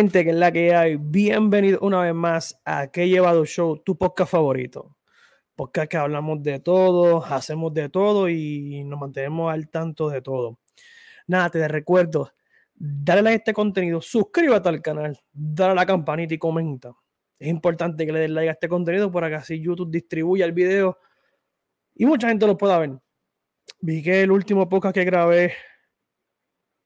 gente, que es la que hay. Bienvenido una vez más a Que Llevado Show, tu podcast favorito. Podcast que hablamos de todo, hacemos de todo y nos mantenemos al tanto de todo. Nada, te recuerdo, dale like a este contenido, suscríbete al canal, dale a la campanita y comenta. Es importante que le des like a este contenido para que así YouTube distribuya el video y mucha gente lo pueda ver. Vi que el último podcast que grabé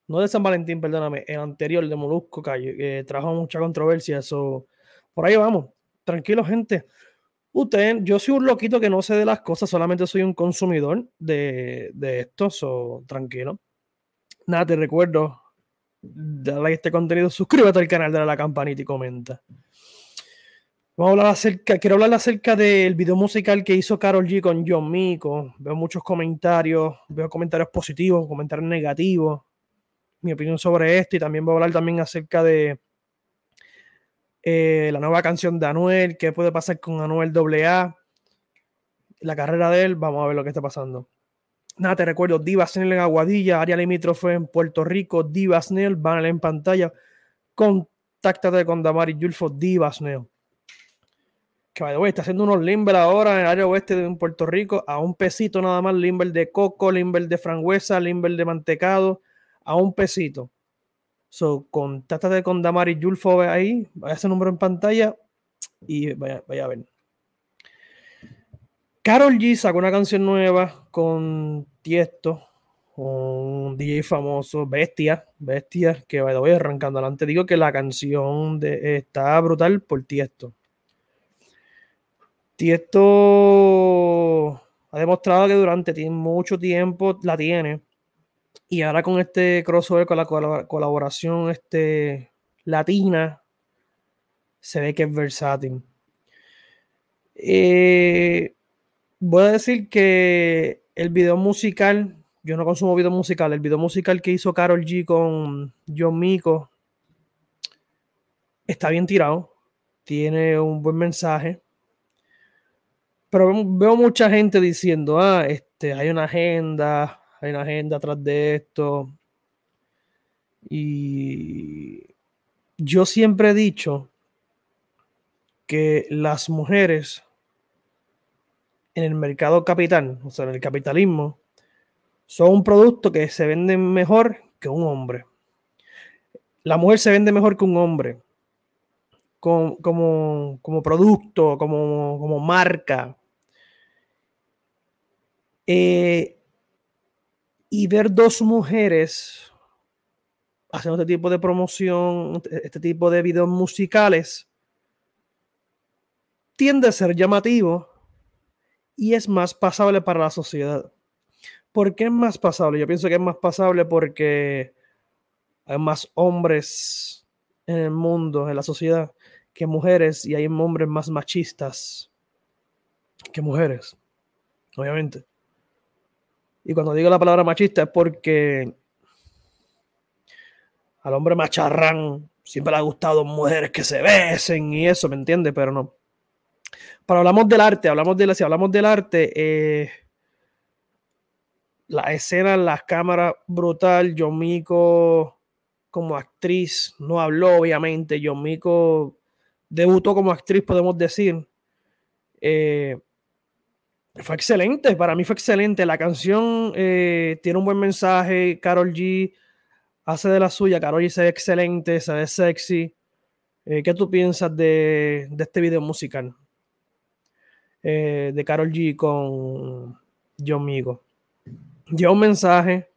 no de San Valentín, perdóname, el anterior de Molusco, que trajo mucha controversia. Eso, por ahí vamos. Tranquilo, gente. Usted, yo soy un loquito que no sé de las cosas, solamente soy un consumidor de, de esto, so, tranquilo. Nada, te recuerdo, dale a este contenido, suscríbete al canal, dale a la campanita y comenta. Vamos a hablar acerca, quiero hablar acerca del video musical que hizo Carol G con John Mico. Veo muchos comentarios, veo comentarios positivos, comentarios negativos mi opinión sobre esto y también voy a hablar también acerca de eh, la nueva canción de Anuel, qué puede pasar con Anuel AA, la carrera de él, vamos a ver lo que está pasando. Nada, te recuerdo, Divas en Aguadilla, área limítrofe en Puerto Rico, Divas Nel, van en pantalla, contáctate con Damari Yulfo, Divas Nel. Que vaya, está haciendo unos limber ahora en el área oeste de Puerto Rico, a un pesito nada más, limber de coco, limber de frangüesa, limber de mantecado, a un pesito. So, contáctate con Damari Yulfo ahí, vaya ese número en pantalla y vaya, a ver. Carol G sacó una canción nueva con Tiesto, un DJ famoso, Bestia, Bestia, que vaya, voy arrancando adelante. Digo que la canción de, está brutal por Tiesto. Tiesto ha demostrado que durante mucho tiempo la tiene y ahora con este crossover, con la colaboración este, latina, se ve que es versátil. Eh, voy a decir que el video musical, yo no consumo video musical, el video musical que hizo Carol G con John Mico está bien tirado, tiene un buen mensaje. Pero veo mucha gente diciendo, ah, este, hay una agenda, hay una agenda atrás de esto. Y yo siempre he dicho que las mujeres en el mercado capital, o sea, en el capitalismo, son un producto que se vende mejor que un hombre. La mujer se vende mejor que un hombre. Como, como, producto, como, como marca. Eh, y ver dos mujeres haciendo este tipo de promoción, este tipo de videos musicales, tiende a ser llamativo y es más pasable para la sociedad. ¿Por qué es más pasable? Yo pienso que es más pasable porque hay más hombres en el mundo, en la sociedad, que mujeres, y hay hombres más machistas que mujeres, obviamente. Y cuando digo la palabra machista es porque al hombre macharrán siempre le ha gustado mujeres que se besen y eso, ¿me entiendes? Pero no. Pero hablamos del arte, hablamos de si hablamos del arte, eh, la escena, las cámaras, brutal. John Mico como actriz no habló, obviamente. John Mico debutó como actriz, podemos decir. Eh, fue excelente, para mí fue excelente. La canción eh, tiene un buen mensaje. Carol G hace de la suya. Carol G se ve excelente, se ve sexy. Eh, ¿Qué tú piensas de, este video musical? Eh, de Carol G con John Migo. Lleva un mensaje.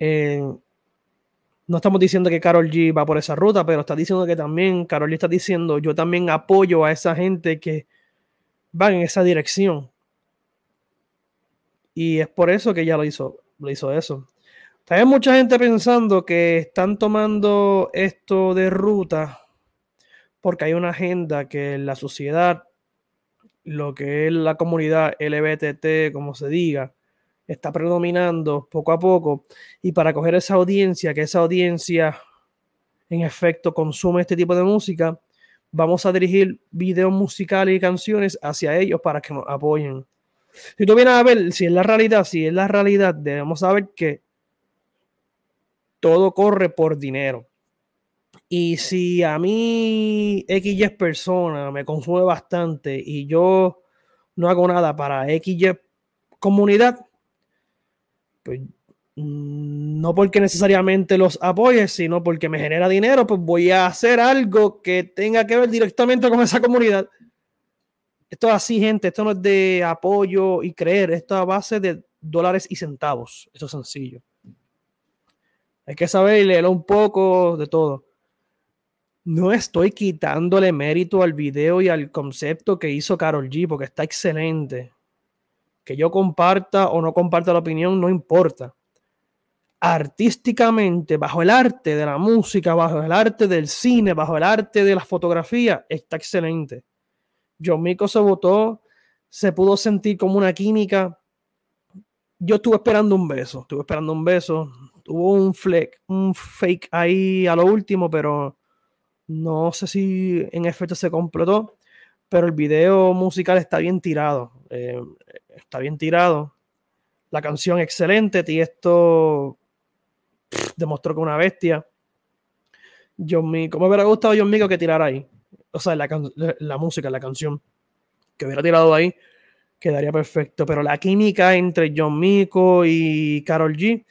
no estamos diciendo que Carol G va por esa ruta, pero está diciendo que también, Carol G está diciendo, yo también apoyo a esa gente que va en esa dirección y es por eso que ella lo hizo, lo hizo eso. También mucha gente pensando que están tomando esto de ruta porque hay una agenda que la sociedad, lo que es la comunidad LBTT, como se diga, está predominando poco a poco. Y para coger esa audiencia, que esa audiencia en efecto consume este tipo de música, vamos a dirigir videos musicales y canciones hacia ellos para que nos apoyen. Si tú vienes a ver si es la realidad, si es la realidad, debemos saber que todo corre por dinero. Y si a mí XY persona me consume bastante y yo no hago nada para XY comunidad, pues mm, no porque necesariamente los apoye, sino porque me genera dinero, pues voy a hacer algo que tenga que ver directamente con esa comunidad. Esto es así, gente, esto no es de apoyo y creer, esto es a base de dólares y centavos. Eso es sencillo. Hay que saber y leer un poco de todo. No estoy quitándole mérito al video y al concepto que hizo Carol G, porque está excelente. Que yo comparta o no comparta la opinión, no importa. Artísticamente, bajo el arte de la música, bajo el arte del cine, bajo el arte de la fotografía, está excelente. John Mico se votó, se pudo sentir como una química. Yo estuve esperando un beso, estuve esperando un beso. Tuvo un fleck, un fake ahí a lo último, pero no sé si en efecto se completó. Pero el video musical está bien tirado. Eh, está bien tirado. La canción excelente. Y esto demostró que una bestia. John Mico, me hubiera gustado John Mico que tirara ahí o sea, la, la, música, la canción que hubiera tirado ahí, quedaría perfecto. Pero la química entre John Mico y Carol G,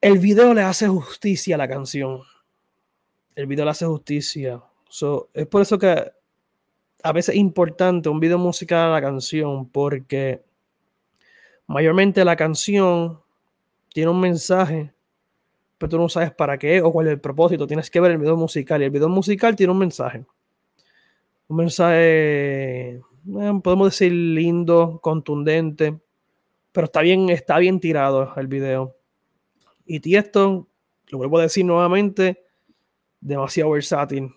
el video le hace justicia a la canción. El video le hace justicia. es por eso que a veces es importante un video musical a la canción, porque mayormente la canción tiene un mensaje pero tú no sabes para qué o cuál es el propósito. Tienes que ver el video musical y el video musical tiene un mensaje. Un mensaje, eh, podemos decir, lindo, contundente, pero está bien, está bien tirado el video. Y Tiesto, lo vuelvo a decir nuevamente, demasiado versátil.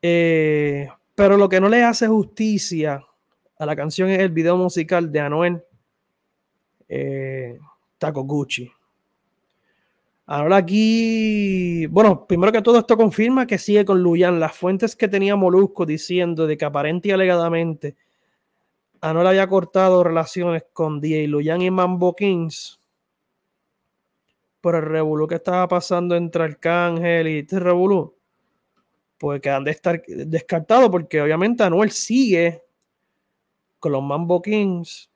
Eh, pero lo que no le hace justicia a la canción es el video musical de Anuel eh. Ahora aquí, bueno, primero que todo esto confirma que sigue con Luyan. Las fuentes que tenía Molusco diciendo de que aparente y alegadamente Anuel había cortado relaciones con DJ Luyan y Mambo Kings por el revolú que estaba pasando entre Arcángel y este revolú, pues quedan de estar descartados porque obviamente Anuel sigue con los Mambo Kings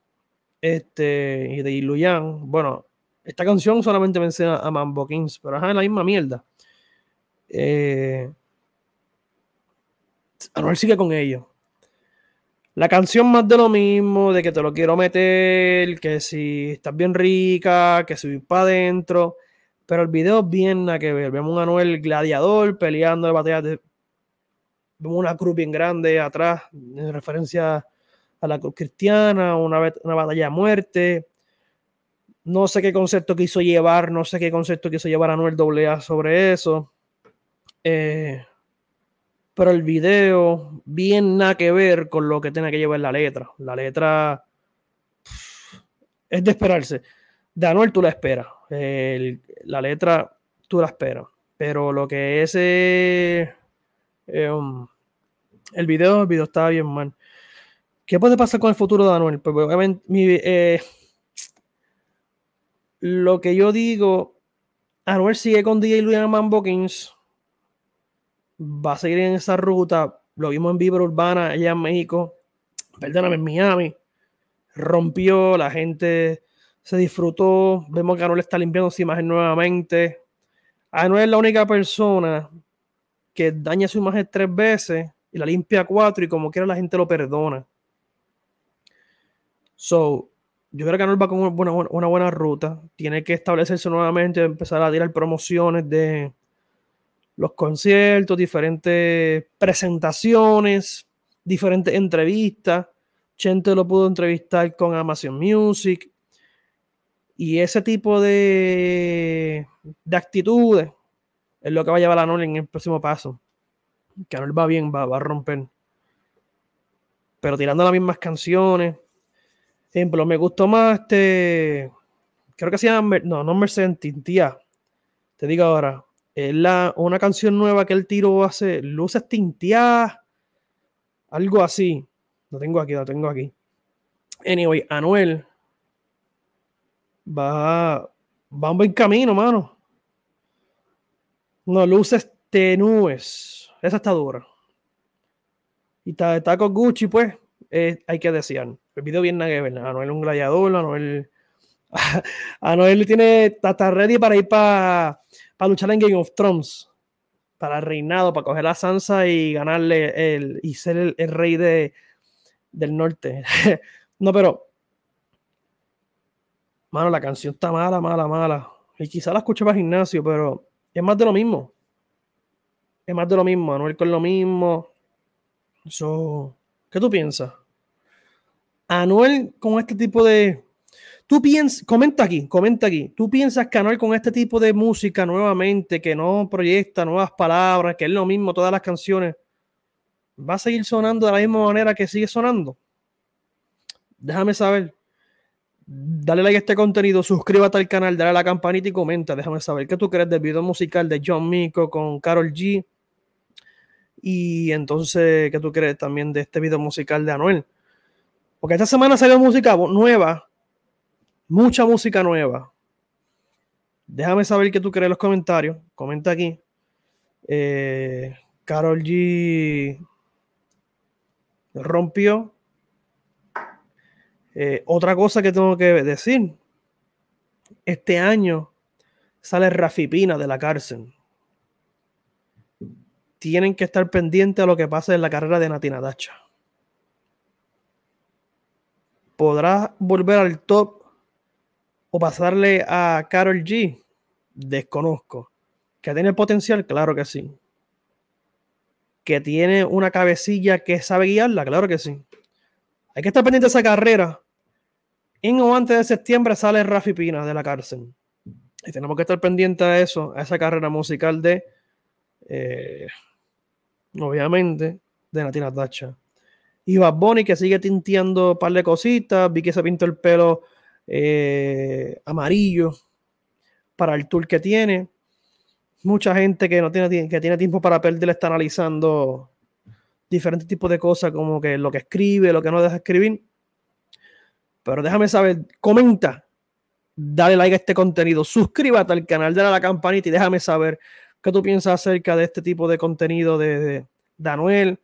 este, y de Luyan. Bueno, esta canción solamente menciona a Mambo Kings, pero es la misma mierda. Eh, Anuel sigue con ellos. La canción más de lo mismo, de que te lo quiero meter, que si estás bien rica, que si para adentro. Pero el video es bien nada que ver. Vemos a Anuel gladiador peleando de batallas de. Vemos una cruz bien grande atrás, en referencia a la cruz cristiana, una, una batalla de muerte. No sé qué concepto quiso llevar, no sé qué concepto quiso llevar a Noel AA sobre eso. Eh, pero el video, bien nada que ver con lo que tiene que llevar la letra. La letra es de esperarse. De tú la esperas. la letra tú la esperas. Pero lo que es eh, um, el video, el video estaba bien mal. ¿Qué puede pasar con el futuro de Anuel? Pues obviamente eh, lo que yo digo, Anuel sigue con DJ Luis Mambo Kings. Va a seguir en esa ruta. Lo vimos en Vibra Urbana allá en México. Perdóname, en Miami. Rompió, la gente se disfrutó. Vemos que Anuel está limpiando su imagen nuevamente. Anuel es la única persona que daña su imagen tres veces y la limpia cuatro y como quiera la gente lo perdona. So, yo creo que Anuel va con una buena, ruta. Tiene que establecerse nuevamente, empezar a tirar promociones de los conciertos, diferentes presentaciones, diferentes entrevistas. Chente lo pudo entrevistar con Amazon Music. Y ese tipo de, de actitudes es lo que va a llevar a Anuel en el próximo paso. Que Anuel va bien, va, va a romper. Pero tirando las mismas canciones, ejemplo, me gustó más este. Creo que se llama. No, no Mercedes Tintía. Te digo ahora. Es la, una canción nueva que el tiro hace. Luces tinteadas. Algo así. Lo tengo aquí, lo tengo aquí. Anyway, Anuel. Va. Va un buen camino, mano. No, luces tenúes. Esa está dura. Y está, con Gucci, pues, hay que desear. El video bien nada que ver. Anuel es un gladiador, Anuel. Anuel tiene. Está, ready para ir para luchar en Game of Thrones. Para el reinado, para coger a Sansa y ganarle el. y ser el, rey de, del norte. no, pero. Mano, la canción está mala, mala, mala. Y quizá la escuché para gimnasio, pero es más de lo mismo. Es más de lo mismo. Anuel con lo mismo. So, ¿Qué tú piensas? Anuel con este tipo de. Tú piensas, comenta aquí, comenta aquí. ¿Tú piensas que Anuel con este tipo de música nuevamente, que no proyecta nuevas palabras, que es lo mismo todas las canciones, va a seguir sonando de la misma manera que sigue sonando? Déjame saber. Dale like a este contenido, suscríbete al canal, dale a la campanita y comenta. Déjame saber qué tú crees del video musical de John Mico con Carol G. Y entonces, ¿qué tú crees también de este video musical de Anuel? Porque esta semana salió música nueva, mucha música nueva. Déjame saber qué tú crees en los comentarios. Comenta aquí. Eh, Carol G rompió. Eh, otra cosa que tengo que decir. Este año sale Rafi Pina de la cárcel tienen que estar pendientes a lo que pase en la carrera de Natina Dacha. ¿Podrá volver al top o pasarle a Carol G? Desconozco. ¿Que tiene potencial? Claro que sí. ¿Que tiene una cabecilla que sabe guiarla? Claro que sí. Hay que estar pendiente de esa carrera. En o antes de septiembre sale Rafi Pina de la cárcel. Y tenemos que estar pendientes a eso, a esa carrera musical de eh, obviamente, de Natina Tacha. Y Bad que sigue tinteando un par de cositas. Vi que se pintó el pelo eh, amarillo para el tour que tiene. Mucha gente que no tiene, que tiene tiempo para perder está analizando diferentes tipos de cosas, como que lo que escribe, lo que no deja escribir. Pero déjame saber, comenta, dale like a este contenido, suscríbete al canal, dale a la campanita y déjame saber ¿Qué tú piensas acerca de este tipo de contenido de, de, Anuel?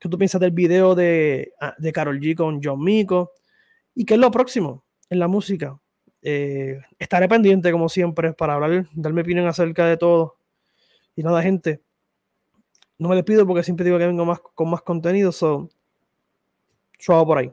¿Qué tú piensas del video de, ah, de Carol G con John Mico? ¿Y qué es lo próximo en la música? Eh, estaré pendiente, como siempre, para hablar, darme opinión acerca de todo. Y nada, gente, no me despido porque siempre digo que vengo más, con más contenido. So, suave por ahí.